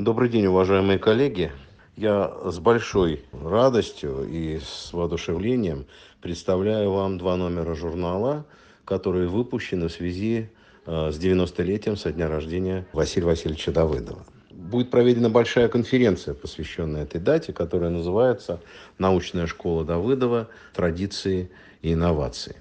Добрый день, уважаемые коллеги. Я с большой радостью и с воодушевлением представляю вам два номера журнала, которые выпущены в связи э, с 90-летием со дня рождения Василия Васильевича Давыдова. Будет проведена большая конференция, посвященная этой дате, которая называется «Научная школа Давыдова. Традиции и инновации».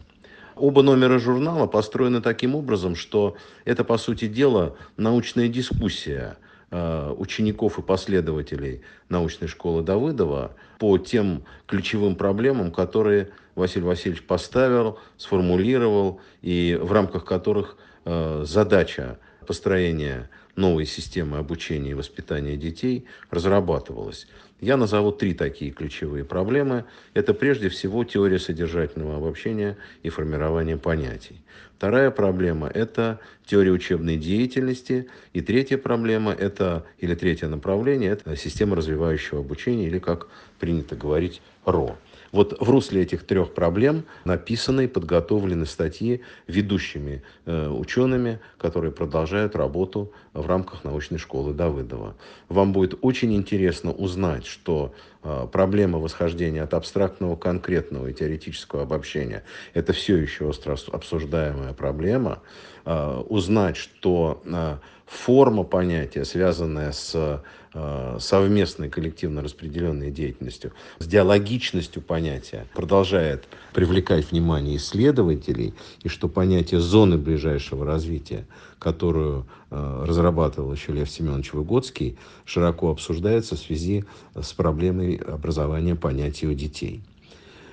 Оба номера журнала построены таким образом, что это, по сути дела, научная дискуссия учеников и последователей научной школы Давыдова по тем ключевым проблемам, которые Василий Васильевич поставил, сформулировал и в рамках которых э, задача построения новой системы обучения и воспитания детей разрабатывалась. Я назову три такие ключевые проблемы. Это прежде всего теория содержательного обобщения и формирования понятий. Вторая проблема – это теория учебной деятельности. И третья проблема – это, или третье направление – это система развивающего обучения, или, как принято говорить, РО. Вот в русле этих трех проблем написаны и подготовлены статьи ведущими э, учеными, которые продолжают работу в рамках научной школы Давыдова. Вам будет очень интересно узнать, что проблема восхождения от абстрактного к конкретного и теоретического обобщения – это все еще остро обсуждаемая проблема. Э, узнать, что э, форма понятия, связанная с совместной коллективно распределенной деятельностью, с диалогичностью понятия, продолжает привлекать внимание исследователей, и что понятие зоны ближайшего развития, которую разрабатывал еще Лев Семенович Выгодский, широко обсуждается в связи с проблемой образования понятия у детей.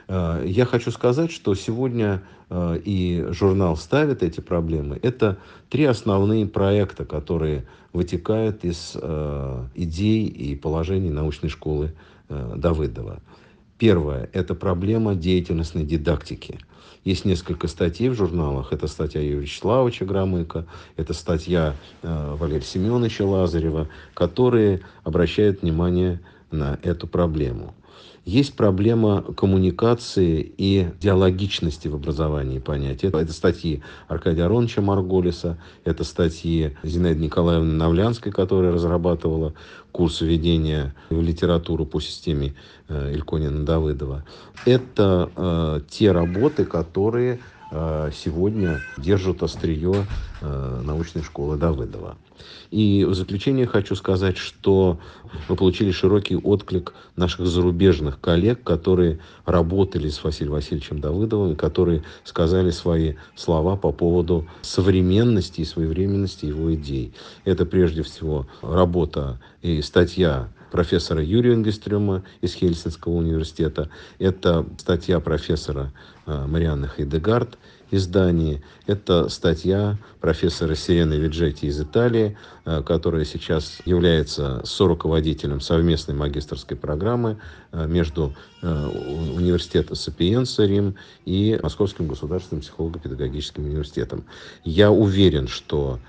Э, я хочу сказать, что сегодня э, и журнал ставит эти проблемы. Это три основные проекта, которые вытекают из э, идей и положений научной школы Давыдова. Первое – это проблема деятельностной дидактики. Есть несколько статей в журналах. Это статья Юрия Вячеславовича Громыка, это статья Валерия Семеновича Лазарева, которые обращают внимание на эту проблему. Есть проблема коммуникации и диалогичности в образовании понятия. Это статьи Аркадия Ароновича Марголиса, это статьи Зинаиды Николаевны Навлянской, которая разрабатывала курс введения в литературу по системе э, Ильконина-Давыдова. Это э, те работы, которые сегодня держат острие э, научной школы Давыдова. И в заключение хочу сказать, что мы получили широкий отклик наших зарубежных коллег, которые работали с Василием Васильевичем Давыдовым, и которые сказали свои слова по поводу современности и своевременности его идей. Это прежде всего работа и статья профессора Юрия Энгестрема из Хельсинского университета. Это статья профессора э, Марианны Хайдегард из Дании. Это статья профессора Сирены Виджети из Италии, э, которая сейчас является соруководителем совместной магистрской программы э, между университетом Сапиенса Рим и Московским государственным психолого-педагогическим университетом. Я уверен, что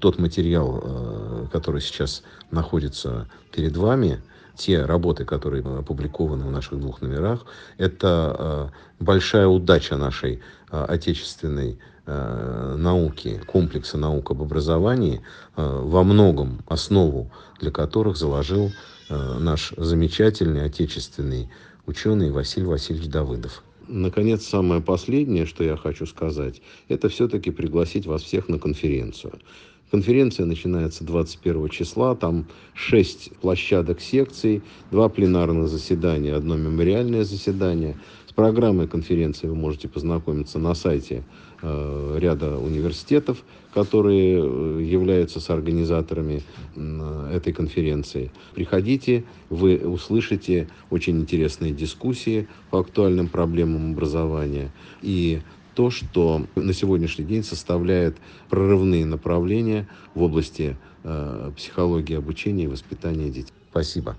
тот материал, который сейчас находится перед вами, те работы, которые опубликованы в наших двух номерах, это э, большая удача нашей э, отечественной э, науки, комплекса наук об образовании, во многом основу для которых заложил наш замечательный отечественный ученый Василий Васильевич Давыдов. Наконец, самое последнее, что я хочу сказать, это все-таки пригласить вас всех на конференцию. Конференция начинается 21 числа, там 6 площадок секций, два пленарных заседания, одно мемориальное заседание. С программой конференции вы можете познакомиться на сайте э, ряда университетов, которые э, являются соорганизаторами э, этой конференции. Приходите, вы услышите очень интересные дискуссии по актуальным проблемам образования. И то, что на сегодняшний день составляет прорывные направления в области э, психологии обучения и воспитания детей. Спасибо.